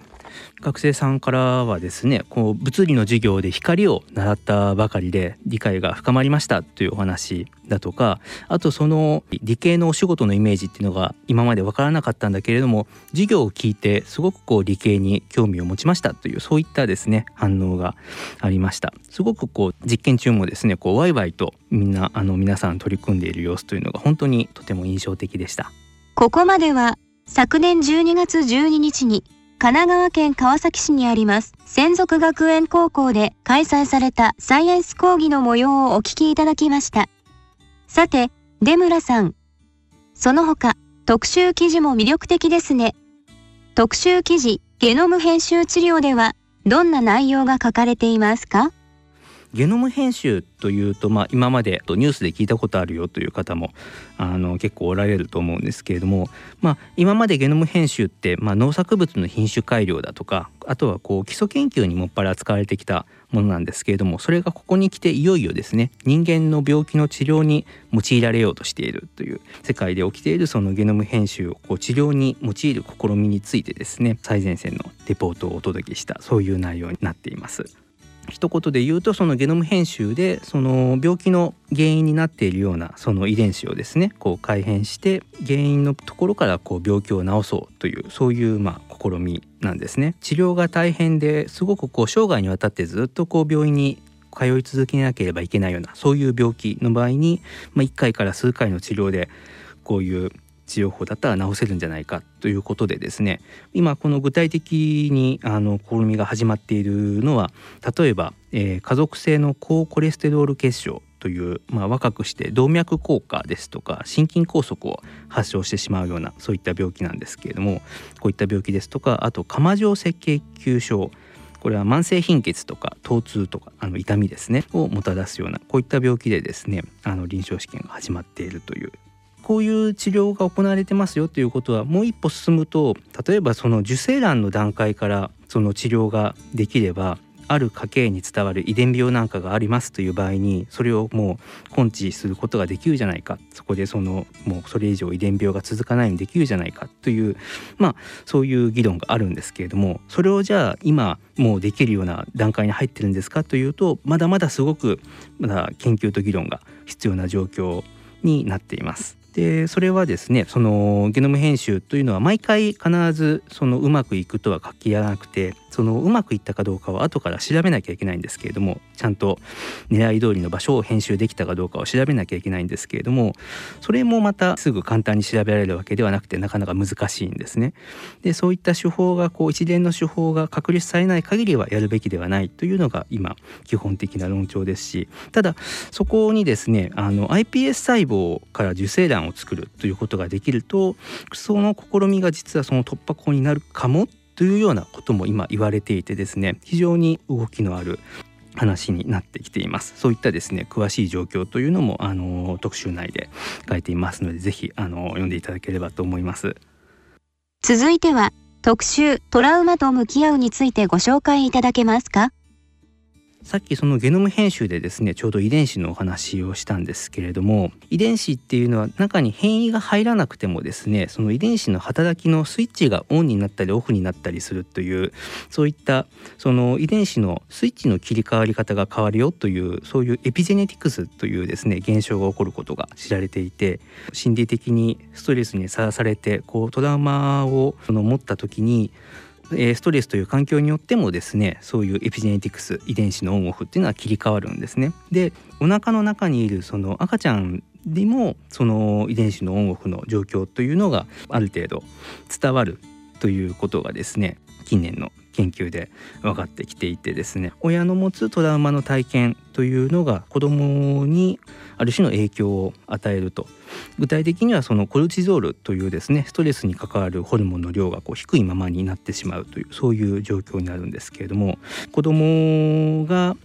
学生さんからはですねこう物理の授業で光を習ったばかりで理解が深まりましたというお話だとかあとその理系のお仕事のイメージっていうのが今まで分からなかったんだけれども授業を聞いてすごくこう理系に興味を持ちましたというそういったですね反応がありました。すごくこう実験中もですねこうワイワイとみんなあの皆さん取り組んでいる様子というのが本当にとても印象的でした。ここまでは昨年12月12日に神奈川県川崎市にあります専属学園高校で開催されたサイエンス講義の模様をお聞きいただきました。さて、出村さん。その他、特集記事も魅力的ですね。特集記事、ゲノム編集治療では、どんな内容が書かれていますか？ゲノム編集というと、まあ、今までニュースで聞いたことあるよという方もあの結構おられると思うんですけれども、まあ、今までゲノム編集って、まあ、農作物の品種改良だとかあとはこう基礎研究にもっぱら使われてきたものなんですけれどもそれがここに来ていよいよですね人間の病気の治療に用いられようとしているという世界で起きているそのゲノム編集をこう治療に用いる試みについてですね最前線のレポートをお届けしたそういう内容になっています。一言で言うとそのゲノム編集でその病気の原因になっているようなその遺伝子をですねこう改変して原因のところからこう病気を治そうというそういうまあ試みなんですね。治療が大変ですごくこう生涯にわたってずっとこう病院に通い続けなければいけないようなそういう病気の場合に、まあ、1回から数回の治療でこういう治療法だったら治せるんじゃないかということでですね。今この具体的にあの試みが始まっているのは例えば、えー、家族性の高コレステロール血症という、まあ、若くして動脈硬化ですとか心筋梗塞を発症してしまうようなそういった病気なんですけれどもこういった病気ですとかあと釜状赤血球症これは慢性貧血とか疼痛とかあの痛みですねをもたらすようなこういった病気でですねあの臨床試験が始まっているというこういう治療が行われてますよということはもう一歩進むと例えばその受精卵の段階からその治療ができればある家系に伝わる遺伝病なんかがありますという場合にそれをもう根治することができるじゃないかそこでそのもうそれ以上遺伝病が続かないようにできるじゃないかというまあそういう議論があるんですけれどもそれをじゃあ今もうできるような段階に入ってるんですかというとまだまだすごくまだ研究と議論が必要な状況になっています。でそれはですねそのゲノム編集というのは毎回必ずそのうまくいくとは書き合わなくてそのうまくいったかどうかは後から調べなきゃいけないんですけれどもちゃんと狙い通りの場所を編集できたかどうかを調べなきゃいけないんですけれどもそれもまたすぐ簡単に調べられるわけではなくてなかなか難しいんですね。でそういった手法がこう一連の手法が確立されない限りはやるべきではないというのが今基本的な論調ですしただそこにですねあの iPS 細胞から受精卵を作るということができるとその試みが実はその突破口になるかもというようなことも今言われていてですね非常に動きのある話になってきています。そういったですね詳しい状況というのもあの特集内で書いていますのでぜひあの読んでいただければと思います。続いては特集トラウマと向き合うについてご紹介いただけますか？さっきそのゲノム編集でですねちょうど遺伝子のお話をしたんですけれども遺伝子っていうのは中に変異が入らなくてもですねその遺伝子の働きのスイッチがオンになったりオフになったりするというそういったその遺伝子のスイッチの切り替わり方が変わるよというそういうエピジェネティクスというですね現象が起こることが知られていて心理的にストレスにさらされてこうトラウマを持った時にえストレスという環境によってもですねそういうエピジェネティクス遺伝子のオンオフっていうのは切り替わるんですね。でお腹の中にいるその赤ちゃんでもその遺伝子のオンオフの状況というのがある程度伝わるということがですね近年の研究で分かってきていてですね親の持つトラウマの体験というのが子どもにある種の影響を与えると具体的にはそのコルチゾールというですねストレスに関わるホルモンの量がこう低いままになってしまうというそういう状況になるんですけれども子どもが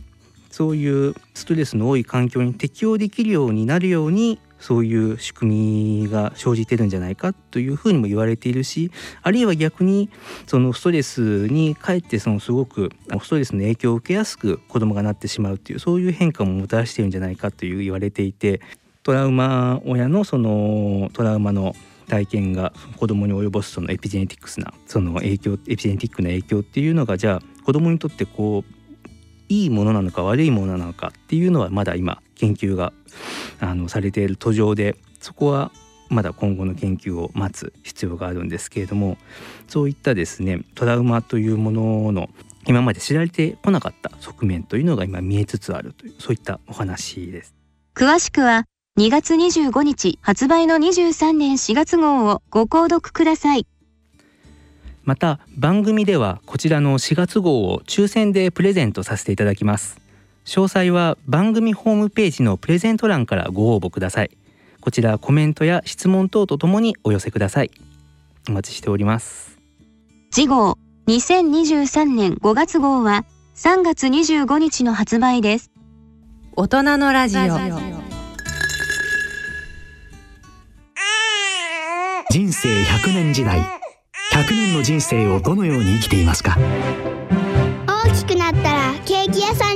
そういうストレスの多い環境に適応できるようになるようにそういう仕組みが生じてるんじゃないかというふうにも言われているしあるいは逆にそのストレスにかえってそのすごくストレスの影響を受けやすく子供がなってしまうっていうそういう変化ももたらしてるんじゃないかという言われていてトラウマ親のそのトラウマの体験が子供に及ぼすそのエピジェネティックスなその影響エピジェネティックな影響っていうのがじゃあ子供にとってこういいものなのか悪いものなのかっていうのはまだ今研究があのされている途上でそこはまだ今後の研究を待つ必要があるんですけれどもそういったですねトラウマというものの今まで知られてこなかった側面というのが今見えつつあるというそういったお話です。詳しくは2月25日発売の23年4月号をご購読ください。また番組ではこちらの4月号を抽選でプレゼントさせていただきます詳細は番組ホームページのプレゼント欄からご応募ください。こちらコメントや質問等とともにお寄せください。お待ちしております。次号2023年5月号は3月25日の発売です。大人のラジオ。人生100年時代。100年の人生をどのように生きていますか？大きくなったらケーキ屋さん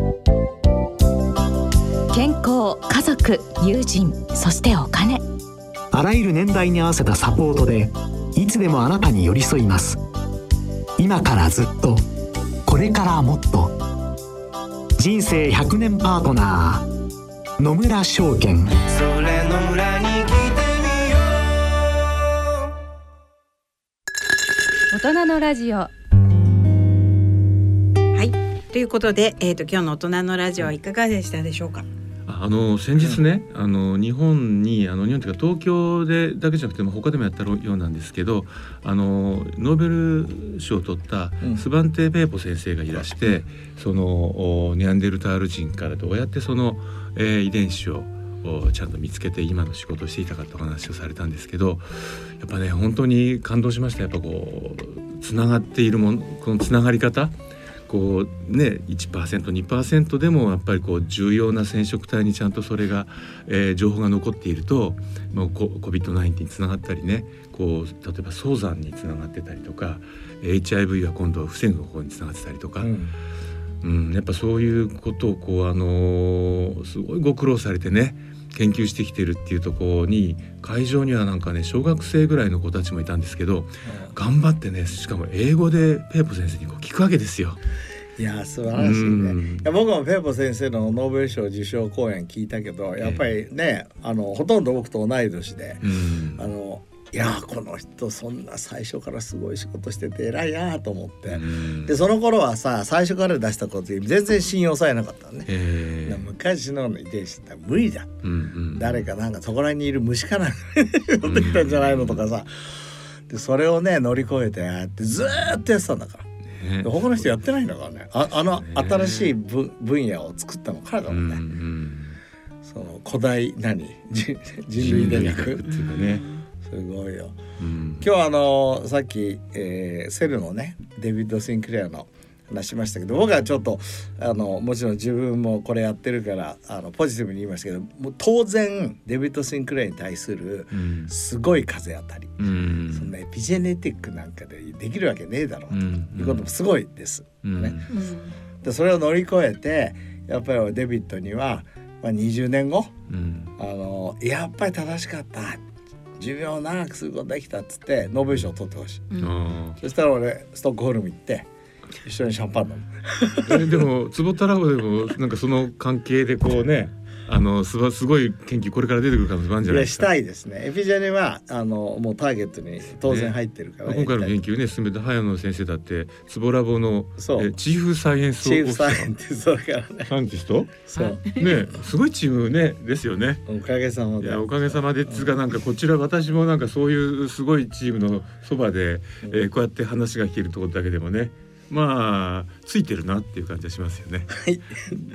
業家族友人そしてお金。あらゆる年代に合わせたサポートでいつでもあなたに寄り添います。今からずっとこれからもっと。人生100年パートナー野村証券。それの裏に来てみよ大人のラジオ。はい。ということで、えー、と今日の大人のラジオはいかがでしたでしょうか？あの先日ね、あの日本にあの日本というか東京でだけじゃなくても他でもやったようなんですけどあのノーベル賞を取ったスバンテ・ペーポ先生がいらして、そのおネアンデルタール人からどうやってその、えー遺伝子をおちゃんと見つけて今の仕事をしていたかってお話をされたんですけどやっぱね本当に感動しました。やっぱこうつながっているものこのつながり方こうね 1%2% でもやっぱりこう重要な染色体にちゃんとそれが、えー情報が残っているともうこ COVID-19 につながったりねこう例えば早産につながってたりとか HIV は今度は防ぐ方につながってたりとか、うんやっぱそういうことをこうあのーすごいご苦労されてね研究してきてるっていうところに会場にはなんかね小学生ぐらいの子たちもいたんですけど頑張ってねしかも英語でペーポ先生にこう聞くわけですよ。いや素晴らしいね。いや僕もペーポ先生のノーベル賞受賞講演聞いたけどやっぱりね、あのほとんど僕と同い年で、あのいやこの人そんな最初からすごい仕事してて偉いなと思って、でその頃はさ最初から出したこと全然信用されなかったのね。昔の遺伝子って無理だ、誰かなんかそこら辺にいる虫かなんか持ってきたんじゃないのとかさ。でそれをね乗り越えてやってずーっとやってたんだから。で他の人やってないんだからね。ああの新しい分分野を作ったの彼だもんね、その古代何？人人類伝学っていうかねすごいよ、今日はあのさっき、えーセルのねデビッド・シンクレアの話しましたけど僕はちょっとあのもちろん自分もこれやってるからあのポジティブに言いましたけどもう当然デビッド・シンクレアに対するすごい風当たり、うん。そんなエピジェネティックなんかでできるわけねえだろうと。うん。いうこともすごいです。うん。ね、でそれを乗り越えてやっぱりデビッドには、まあ、20年後、あのやっぱり正しかった寿命を長くすることできたっつってノーベル賞を取ってほしい、あそしたら俺ストックホルム行って一緒にシャンパン飲む。でも坪田ラボでもなんかその関係でこうねあのすばすごい研究これから出てくる可能性もあるんじゃないですか。したいですね。エピジェネはあのもうターゲットに当然入ってるから、今回の研究ね進めた早野先生だって坪ラボのそう。えチーフサイエンスチーフサイエンティストだからね。サンティスト？そう。ねすごいチームねですよね。おかげさまで。いやおかげさまでつうかなんかこちら私もなんかそういうすごいチームのそばで、えーこうやって話が聞けるところだけでもねまあついてるなっていう感じはしますよね。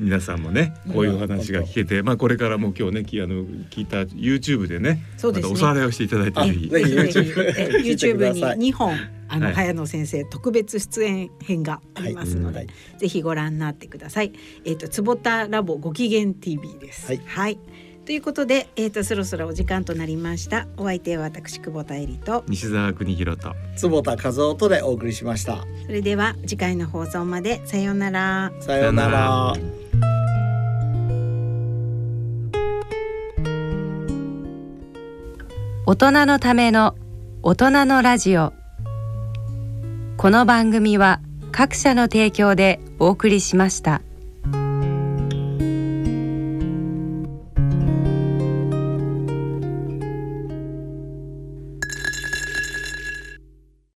皆さんもね こういうお話が聞けて、まあこれからも今日ねきあの聞いた YouTube でねそうですね。またおさらいをしていただいてぜひぜひ。YouTube に2本あの、はい。早野先生特別出演編がありますので、ぜひご覧になってください。えっ、と坪田ラボご機嫌 TV です。はい。ということで、えっ、とそろそろお時間となりました。お相手は私久保田恵里と、西澤邦弘と坪田和夫とでお送りしましたそれでは次回の放送までさようなら。さようなら大人のための大人のラジオこの番組は各社の提供でお送りしました。